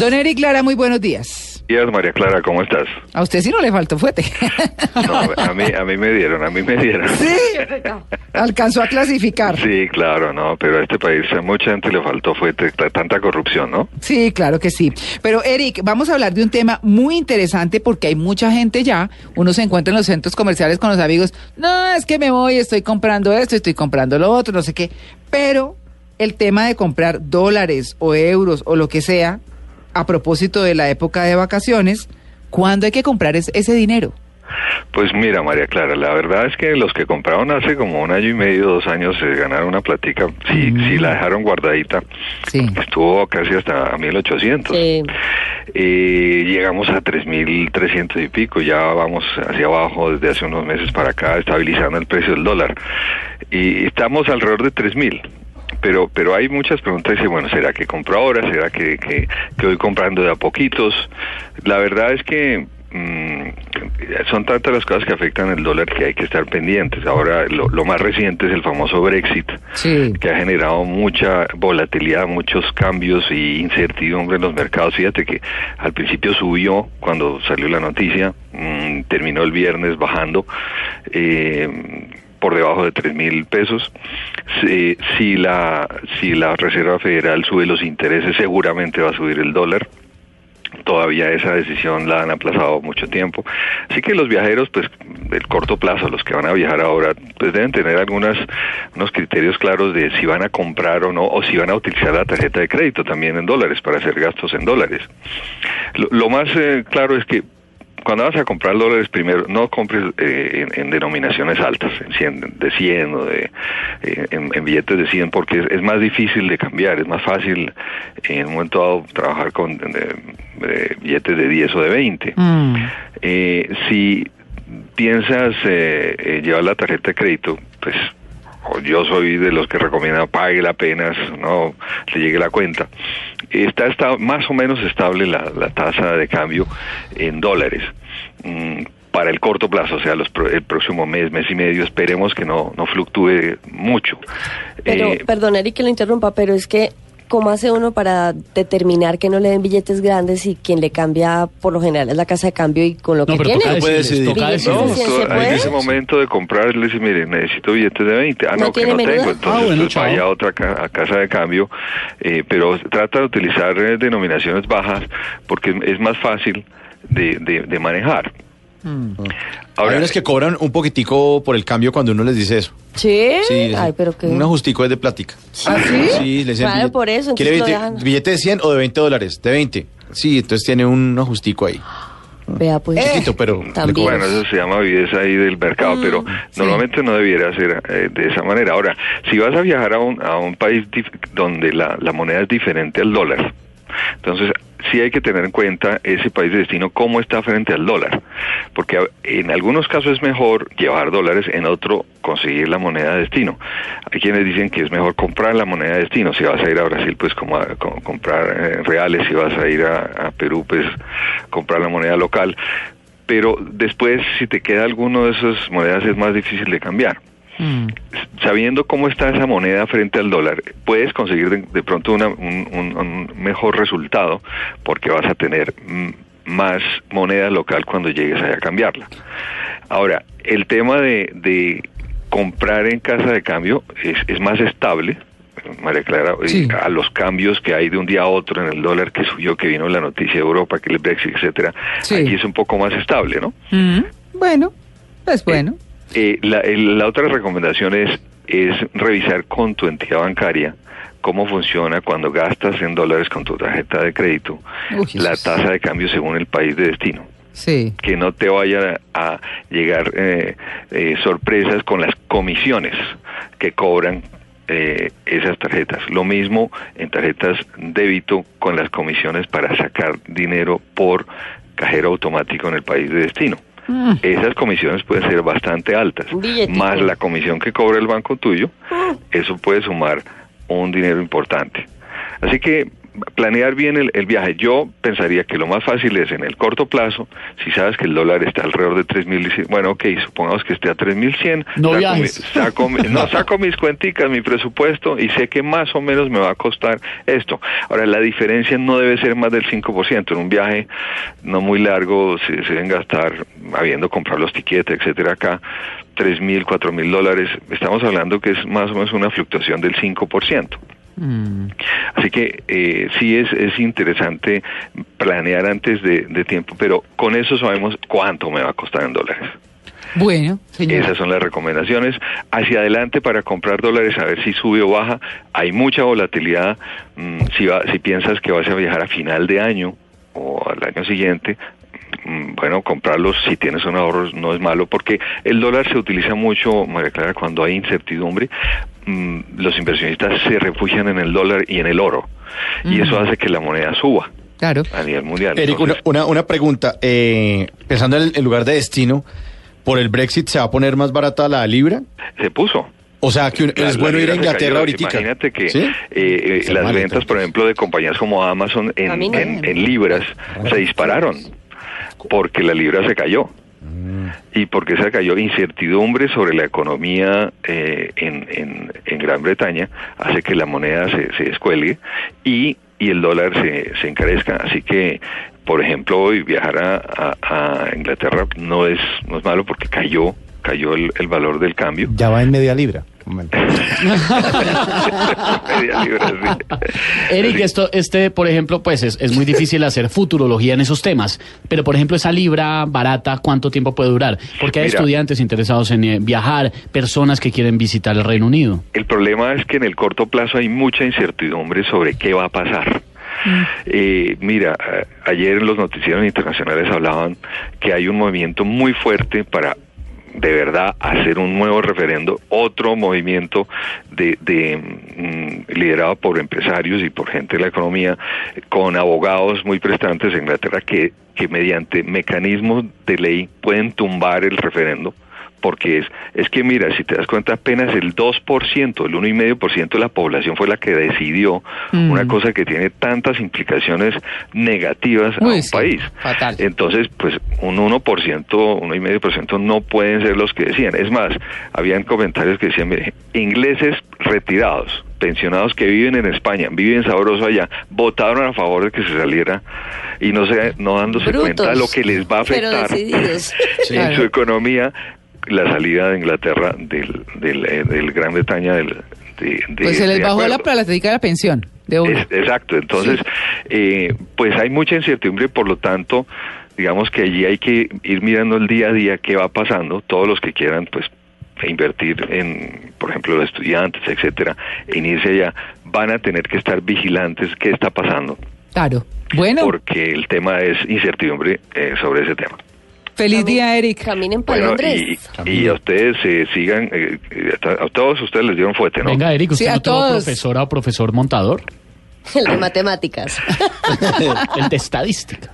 Don Eric Lara, muy buenos días. días, María Clara, ¿cómo estás? A usted sí no le faltó fuete. No, a mí, a mí me dieron, a mí me dieron. Sí, alcanzó a clasificar. Sí, claro, no, pero a este país a mucha gente le faltó fuete, t- tanta corrupción, ¿no? Sí, claro que sí. Pero Eric, vamos a hablar de un tema muy interesante porque hay mucha gente ya, uno se encuentra en los centros comerciales con los amigos, no, es que me voy, estoy comprando esto, estoy comprando lo otro, no sé qué. Pero el tema de comprar dólares o euros o lo que sea, a propósito de la época de vacaciones, ¿cuándo hay que comprar es- ese dinero? Pues mira, María Clara, la verdad es que los que compraron hace como un año y medio, dos años, se ganaron una platica, si, si la dejaron guardadita, Sí. estuvo casi hasta 1800. Sí. Y llegamos a 3.300 y pico, ya vamos hacia abajo desde hace unos meses para acá, estabilizando el precio del dólar. Y estamos alrededor de 3.000. Pero, pero hay muchas preguntas, dice, bueno, ¿será que compro ahora? ¿Será que, que, que voy comprando de a poquitos? La verdad es que mm, son tantas las cosas que afectan el dólar que hay que estar pendientes. Ahora, lo, lo más reciente es el famoso Brexit, Sí. que ha generado mucha volatilidad, muchos cambios y incertidumbre en los mercados. Fíjate que al principio subió cuando salió la noticia, mm, terminó el viernes bajando eh, por debajo de tres mil pesos. Si, la si la Reserva Federal sube los intereses, seguramente va a subir el dólar todavía esa decisión la han aplazado mucho tiempo. Así que los viajeros, pues, del corto plazo, los que van a viajar ahora, pues deben tener algunas, unos criterios claros de si van a comprar o no, o si van a utilizar la tarjeta de crédito también en dólares, para hacer gastos en dólares. Lo, lo más eh, claro es que cuando vas a comprar dólares, primero, no compres eh, en, en denominaciones altas, en 100, de 100 o de, eh, en, en billetes de 100, porque es, es más difícil de cambiar, es más fácil en un momento dado trabajar con eh, eh, billetes de 10 o de 20. Mm. Eh, si piensas eh, eh, llevar la tarjeta de crédito, pues yo soy de los que recomienda pague apenas no le llegue la cuenta. Está, está más o menos estable la, la tasa de cambio en dólares. Mm, para el corto plazo, o sea, los, el próximo mes, mes y medio, esperemos que no, no fluctúe mucho. Pero, Eh, perdón, Eric, que lo interrumpa, pero es que, ¿cómo hace uno para determinar que no le den billetes grandes y quien le cambia, por lo general, es la casa de cambio y con lo No, que pero en ese momento de comprar, le dice, mire, necesito billetes de 20. Ah, ¿No no, que no menudo? tengo. Entonces, Ah, bueno, pues, vaya a otra ca- a casa de cambio. eh, pero trata de utilizar eh, denominaciones bajas porque es más fácil de, de, de manejar. Hay unos que cobran un poquitico por el cambio cuando uno les dice eso. ¿Sí? Sí, Ay, pero qué... Un ajustico es de plática. ¿Ah, sí? Sí, le dicen Claro, billete- por eso, ¿Quiere billete, billete de 100 o de 20 dólares? De 20. Sí, entonces tiene un ajustico ahí. Vea, pues... Chiquito, pero... También. Bueno, eso se llama viveza ahí del mercado, Mm, pero normalmente no debiera ser eh, de esa manera. Ahora, si vas a viajar a un, a un país dif- donde la, la moneda es diferente al dólar, entonces sí hay que tener en cuenta ese país de destino cómo está frente al dólar, porque en algunos casos es mejor llevar dólares, en otro conseguir la moneda de destino. Hay quienes dicen que es mejor comprar la moneda de destino, si vas a ir a Brasil pues como comprar eh, reales, si vas a ir a, a Perú pues comprar la moneda local, pero después si te queda alguno de esas monedas es más difícil de cambiar Mm. sabiendo cómo está esa moneda frente al dólar, puedes conseguir de, de pronto una- un, un- un mejor resultado porque vas a tener más moneda local cuando llegues allá a cambiarla. Ahora, el tema de, de comprar en casa de cambio es, es más estable. María Clara, eh, Sí. a los cambios que hay de un día a otro en el dólar que subió, que vino la noticia de Europa, que el Brexit, etcétera, Sí. aquí es un poco más estable, ¿no? Mm. Bueno, pues bueno. Eh, la, el- la otra recomendación es, es revisar con tu entidad bancaria cómo funciona cuando gastas en dólares con tu tarjeta de crédito Uy, la tasa de cambio según el país de destino. Sí. Que no te vaya a llegar eh, eh, sorpresas con las comisiones que cobran eh, esas tarjetas. Lo mismo en tarjetas débito con las comisiones para sacar dinero por cajero automático en el país de destino. Mm. Esas comisiones pueden ser bastante altas, billetico. más la comisión que cobra el banco tuyo, eso puede sumar un dinero importante. Así que planear bien el, el viaje. Yo pensaría que lo más fácil es en el corto plazo, si sabes que el dólar está alrededor de 3.100, bueno, ok, supongamos que esté a 3.100. No saco viajes. mi- saco, no, saco mis cuenticas, mi presupuesto y sé que más o menos me va a costar esto. Ahora, la diferencia no debe ser más del 5%. En un viaje no muy largo se, se deben gastar, habiendo comprado los tiquetes, etcétera, acá, tres mil, cuatro mil dólares. Estamos hablando que es más o menos una fluctuación del 5%. Así que eh, sí es, es interesante planear antes de, de tiempo, pero con eso sabemos cuánto me va a costar en dólares. Bueno, señor. Esas son las recomendaciones. Hacia adelante para comprar dólares, a ver si sube o baja. Hay mucha volatilidad. Mm, si, va- si piensas que vas a viajar a final de año o al año siguiente, mm, bueno, comprarlos si tienes un ahorro no es malo porque el dólar se utiliza mucho, María Clara, cuando hay incertidumbre. Mm, los inversionistas se refugian en el dólar y en el oro. Y eso hace que la moneda suba Claro. a nivel mundial. Eric, una, Entonces, una, una pregunta. Eh, pensando en el, lugar de destino, ¿por el Brexit se va a poner más barata la libra? se puso. O sea, que un- La- es bueno ir a Inglaterra ahorita. Imagínate que ¿Sí? eh, eh, las mal, ventas, por ejemplo, de compañías como Amazon en libras se dispararon porque la libra se cayó. Y porque se cayó incertidumbre sobre la economía eh, en, en, en Gran Bretaña hace que la moneda se, se descuelgue y, y el dólar se, se encarezca. Así que, por ejemplo, hoy viajar a, a- a Inglaterra no es, no es malo porque cayó, cayó el, el valor del cambio. Ya va en media libra. Eric, esto, este, por ejemplo, pues es, es muy difícil hacer futurología en esos temas, pero por ejemplo, esa libra barata, ¿cuánto tiempo puede durar? Porque hay Mira. estudiantes interesados en eh, viajar, personas que quieren visitar el Reino Unido. El problema es que en el corto plazo hay mucha incertidumbre sobre qué va a pasar. Eh, mira, ayer en los noticieros internacionales hablaban que hay un movimiento muy fuerte para de verdad hacer un nuevo referendo, otro movimiento de, de, mm, liderado por empresarios y por gente de la economía, con abogados muy prestantes en Inglaterra que, que mediante mecanismos de ley pueden tumbar el referendo porque es, es que mira, si te das cuenta, apenas el 2%, el 1,5% de la población fue la que decidió Mm. una cosa que tiene tantas implicaciones negativas a un sí, país. fatal. Entonces, pues un 1%, 1,5% no pueden ser los que decían. Es más, habían comentarios que decían, mire, ingleses retirados, pensionados que viven en España, viven sabroso allá, votaron a favor de que se saliera y no se, no dándose Brutos, cuenta de lo que les va a pero afectar decididos. en Claro. su economía la salida de Inglaterra del, del, eh, del Gran Bretaña del, de, de- Pues se les bajó la platica de la pensión de uno. Es- exacto, entonces, eh, pues hay mucha incertidumbre, por lo tanto, digamos que allí hay que ir mirando el día a día qué va pasando, todos los que quieran, pues, invertir en, por ejemplo, los estudiantes, etcétera, en irse allá, van a tener que estar vigilantes qué está pasando, Claro. Bueno, porque el tema es incertidumbre eh, sobre ese tema. Feliz día, Eric. Caminen para Bueno, Londres. y, y a ustedes se sigan, eh, eh, a todos ustedes les dieron fuerte, ¿no? Venga, Eric, ¿usted Sí, a no tuvo todos. profesora o profesor montador? El de matemáticas. El de estadística.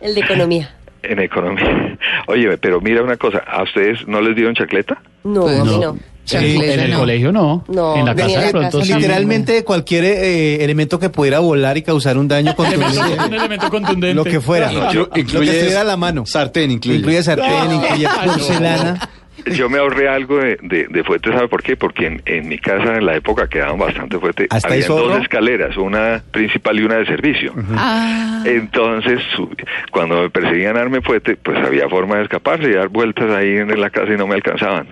El de economía. En economía. Oye, pero mira una cosa, ¿a ustedes no les dieron chacleta? No, Pues a mí no. Chancleta, en el no. colegio no. No, en la casa de pronto casa sí. Literalmente cualquier eh, elemento que pudiera volar y causar un daño Un contundente. elemento contundente. lo que fuera. No, lo, lo que estuviera a la mano. Sartén incluye. Incluye sartén, incluye no. porcelana. Yo me ahorré algo de, de, de fuete, ¿sabe por qué? Porque en, en mi casa en la época quedaban bastante fuerte. ¿Hasta Había dos escaleras, una principal y una de servicio. Ah, Entonces, cuando me perseguían darme fuete, pues había forma de escaparse y dar vueltas ahí en la casa y no me alcanzaban.